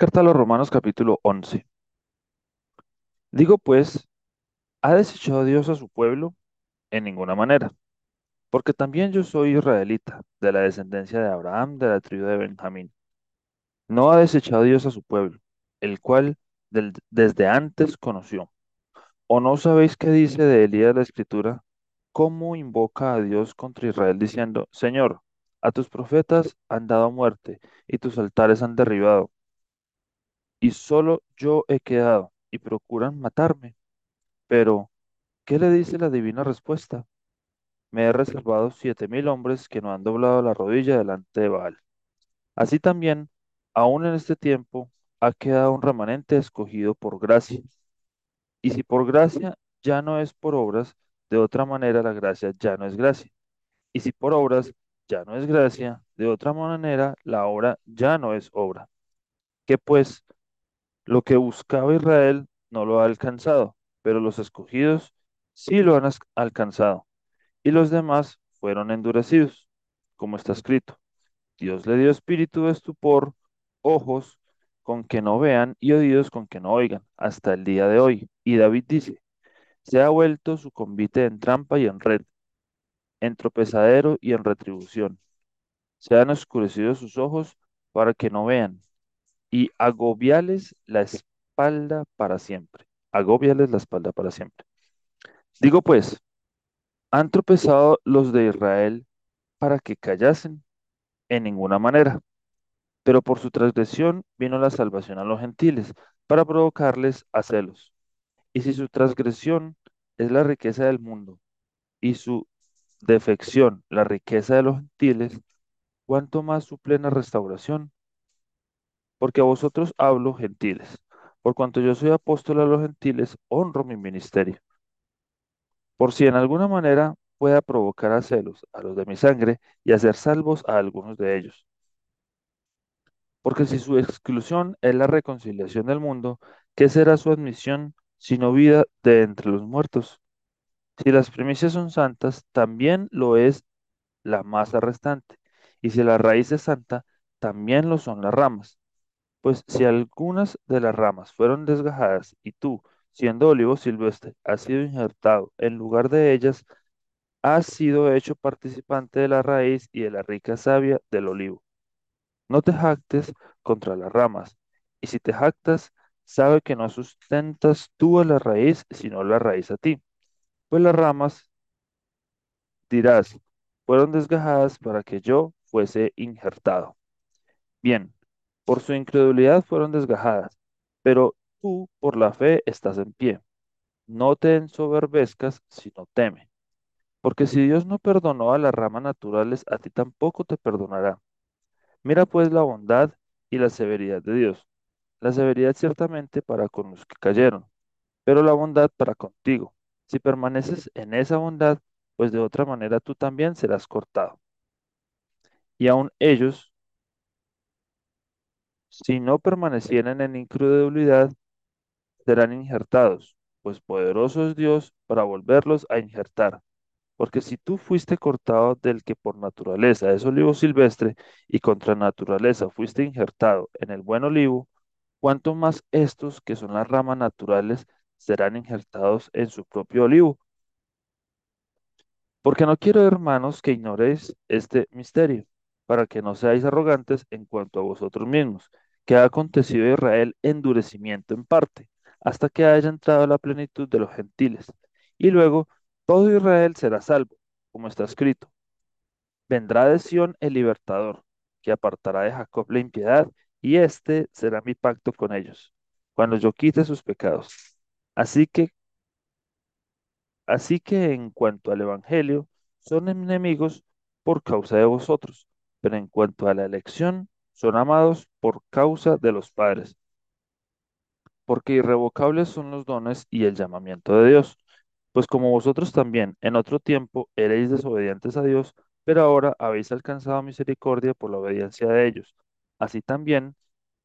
Carta a los Romanos capítulo 11. Digo pues, ¿ha desechado Dios a su pueblo? En ninguna manera, porque también yo soy israelita, de la descendencia de Abraham, de la tribu de Benjamín. No ha desechado Dios a su pueblo, el cual desde antes conoció. ¿O no sabéis qué dice de Elías la escritura? ¿Cómo invoca a Dios contra Israel diciendo, Señor, a tus profetas han dado muerte y tus altares han derribado, y solo yo he quedado, y procuran matarme? Pero ¿Qué le dice la divina respuesta? Me he reservado siete mil hombres que no han doblado la rodilla delante de Baal. Así también, aún en este tiempo, ha quedado un remanente escogido por gracia. Y si por gracia ya no es por obras, de otra manera la gracia ya no es gracia. Y si por obras ya no es gracia, de otra manera la obra ya no es obra. Que pues lo que buscaba Israel no lo ha alcanzado, pero los escogidos sí lo han alcanzado y los demás fueron endurecidos, como está escrito. Dios le dio espíritu de estupor, ojos con que no vean y oídos con que no oigan, hasta el día de hoy. Y David dice, se ha vuelto su convite en trampa y en red, en tropezadero y en retribución. Se han oscurecido sus ojos para que no vean, y agobiales la espalda para siempre. Agobiales la espalda para siempre. Digo pues, ¿han tropezado los de Israel para que callasen? En ninguna manera. Pero por su transgresión vino la salvación a los gentiles, para provocarles a celos. Y si su transgresión es la riqueza del mundo, y su defección la riqueza de los gentiles, ¿cuánto más su plena restauración? Porque a vosotros hablo, gentiles. Por cuanto yo soy apóstol a los gentiles, honro mi ministerio. Por si en alguna manera pueda provocar a celos a los de mi sangre y hacer salvos a algunos de ellos. Porque si su exclusión es la reconciliación del mundo, ¿qué será su admisión sino vida de entre los muertos? Si las primicias son santas, también lo es la masa restante. Y si la raíz es santa, también lo son las ramas. Pues si algunas de las ramas fueron desgajadas y tú, siendo olivo silvestre, has sido injertado en lugar de ellas, has sido hecho participante de la raíz y de la rica savia del olivo. No te jactes contra las ramas, y si te jactas, sabe que no sustentas tú a la raíz, sino la raíz a ti. Pues las ramas, dirás, fueron desgajadas para que yo fuese injertado. Bien, por su incredulidad fueron desgajadas, pero tú por la fe estás en pie. No te ensoberbezcas, sino teme. Porque si Dios no perdonó a las ramas naturales, a ti tampoco te perdonará. Mira pues la bondad y la severidad de Dios La severidad ciertamente para con los que cayeron, pero la bondad para contigo. Si permaneces en esa bondad, pues de otra manera tú también serás cortado. Y aun ellos, si no permanecieren en incredulidad, serán injertados, pues poderoso es Dios para volverlos a injertar. Porque si tú fuiste cortado del que por naturaleza es olivo silvestre, y contra naturaleza fuiste injertado en el buen olivo, cuánto más estos, que son las ramas naturales, serán injertados en su propio olivo. Porque no quiero, hermanos, que ignoréis este misterio, para que no seáis arrogantes en cuanto a vosotros mismos, que ha acontecido a Israel endurecimiento en parte, hasta que haya entrado la plenitud de los gentiles. Y luego todo Israel será salvo, como está escrito. Vendrá de Sión el libertador, que apartará de Jacob la impiedad, y este será mi pacto con ellos, cuando yo quite sus pecados. Así que, así que en cuanto al Evangelio, son enemigos por causa de vosotros, pero en cuanto a la elección, son amados por causa de los padres, porque irrevocables son los dones y el llamamiento de Dios. Pues como vosotros también en otro tiempo erais desobedientes a Dios, pero ahora habéis alcanzado misericordia por la obediencia de ellos. Así también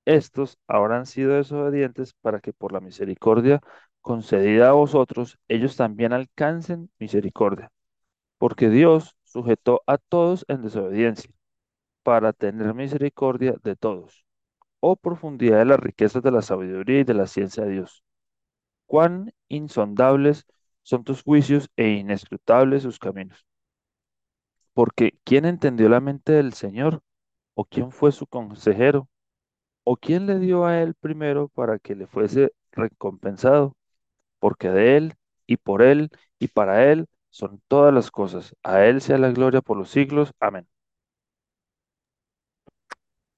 estos ahora han sido desobedientes para que por la misericordia concedida a vosotros, ellos también alcancen misericordia. Porque Dios sujetó a todos en desobediencia, para tener misericordia de todos oh profundidad de las riquezas de la sabiduría y de la ciencia de Dios. Cuán insondables son tus juicios e inescrutables sus caminos. Porque ¿quién entendió la mente del Señor? ¿O quién fue su consejero? ¿O quién le dio a él primero para que le fuese recompensado? Porque de él y por él y para él son todas las cosas. A él sea la gloria por los siglos. Amén.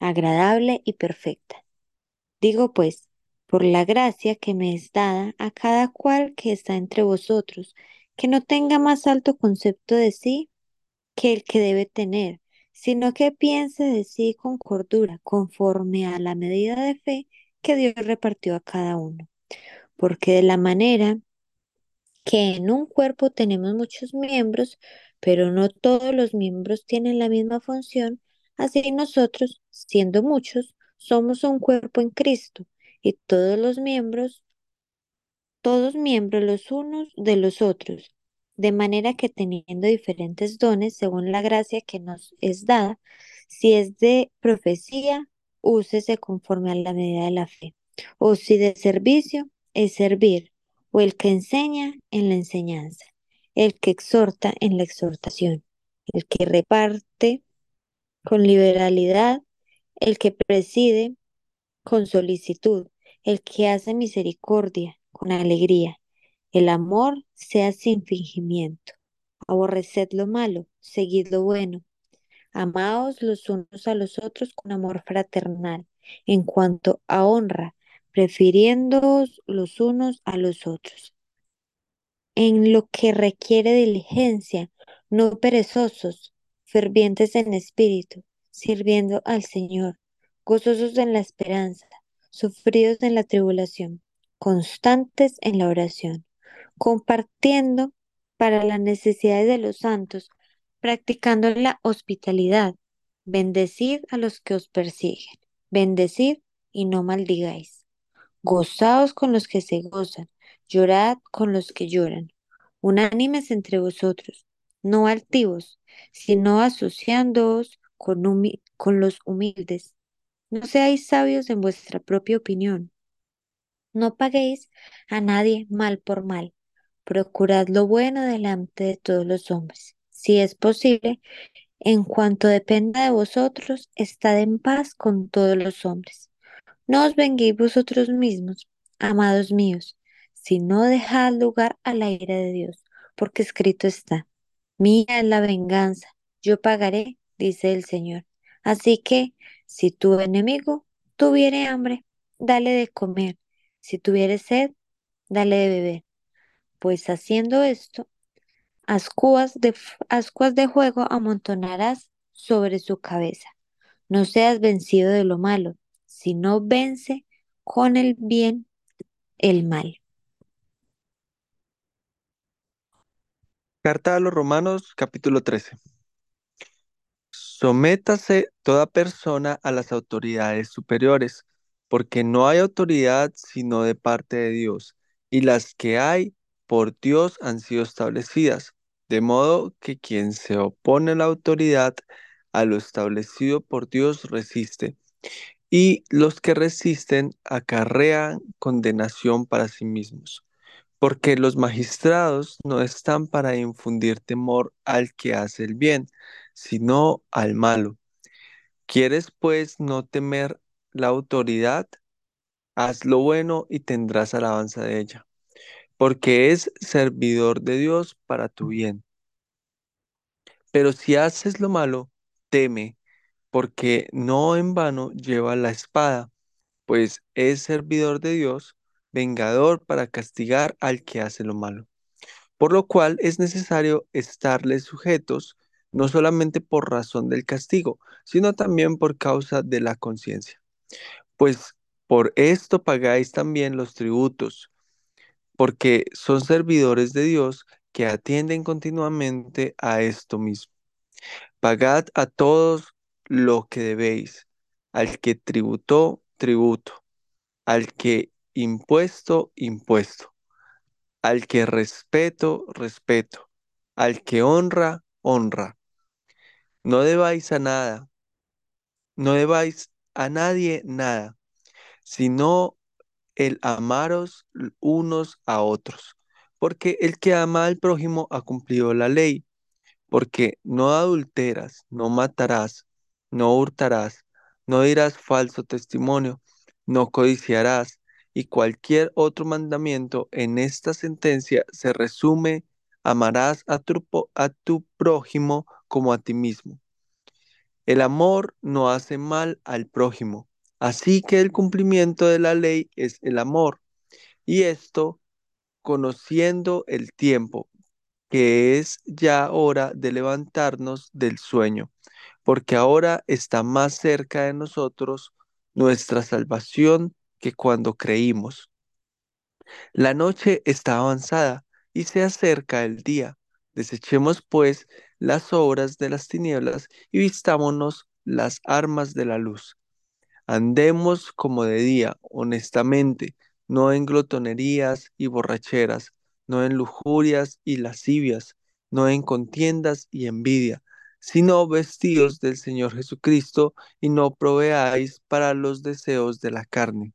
agradable y perfecta. Digo pues, por la gracia que me es dada a cada cual que está entre vosotros, que no tenga más alto concepto de sí que el que debe tener, sino que piense de sí con cordura, conforme a la medida de fe que Dios repartió a cada uno. Porque de la manera que en un cuerpo tenemos muchos miembros, pero no todos los miembros tienen la misma función, así nosotros, siendo muchos, somos un cuerpo en Cristo y todos los miembros, todos miembros los unos de los otros, de manera que teniendo diferentes dones según la gracia que nos es dada, si es de profecía, úsese conforme a la medida de la fe, o si de servicio, es servir, o el que enseña en la enseñanza, el que exhorta en la exhortación, el que reparte con liberalidad, el que preside con solicitud, el que hace misericordia con alegría. El amor sea sin fingimiento. Aborreced lo malo, seguid lo bueno. Amaos los unos a los otros con amor fraternal, en cuanto a honra, prefiriéndoos los unos a los otros. En lo que requiere diligencia, no perezosos, fervientes en espíritu, sirviendo al Señor, gozosos en la esperanza, sufridos en la tribulación, constantes en la oración, compartiendo para las necesidades de los santos, practicando la hospitalidad. Bendecid a los que os persiguen, bendecid y no maldigáis. Gozaos con los que se gozan, llorad con los que lloran. Unánimes entre vosotros, no altivos, sino asociándoos con, con los humildes. No seáis sabios en vuestra propia opinión. No paguéis a nadie mal por mal. Procurad lo bueno delante de todos los hombres. Si es posible, en cuanto dependa de vosotros, estad en paz con todos los hombres. No os venguéis vosotros mismos, amados míos, sino dejad lugar a la ira de Dios, porque escrito está, mía es la venganza, yo pagaré, dice el Señor. Así que, si tu enemigo tuviere hambre, dale de comer, si tuviere sed, dale de beber, pues haciendo esto, ascuas de, ascuas de fuego amontonarás sobre su cabeza. No seas vencido de lo malo, sino vence con el bien el mal. Carta a los Romanos, capítulo 13. Sométase toda persona a las autoridades superiores, porque no hay autoridad sino de parte de Dios, y las que hay por Dios han sido establecidas, de modo que quien se opone a la autoridad, a lo establecido por Dios resiste, y los que resisten acarrean condenación para sí mismos porque los magistrados no están para infundir temor al que hace el bien, sino al malo. ¿Quieres pues no temer la autoridad? Haz lo bueno y tendrás alabanza de ella, porque es servidor de Dios para tu bien. Pero si haces lo malo, teme, porque no en vano lleva la espada, pues es servidor de Dios vengador para castigar al que hace lo malo. Por lo cual es necesario estarles sujetos, no solamente por razón del castigo, sino también por causa de la conciencia. Pues Por esto pagáis también los tributos, porque son servidores de Dios que atienden continuamente a esto mismo. Pagad a todos lo que debéis, al que tributó, tributo, al que impuesto, impuesto, al que respeto, respeto, al que honra, honra. No debáis a nada, no debáis a nadie nada, sino el amaros unos a otros, porque el que ama al prójimo ha cumplido la ley, porque no adulteras, no matarás, no hurtarás, no dirás falso testimonio, no codiciarás, y cualquier otro mandamiento en esta sentencia se resume, amarás a tu, a tu prójimo como a ti mismo. El amor no hace mal al prójimo, así que el cumplimiento de la ley es el amor, y esto conociendo el tiempo, que es ya hora de levantarnos del sueño, porque ahora está más cerca de nosotros nuestra salvación que cuando creímos. La noche está avanzada y se acerca el día. Desechemos pues las obras de las tinieblas y vistámonos las armas de la luz. Andemos como de día, honestamente, no en glotonerías y borracheras, no en lujurias y lascivias, no en contiendas y envidia, sino vestidos del Señor Jesucristo y no proveáis para los deseos de la carne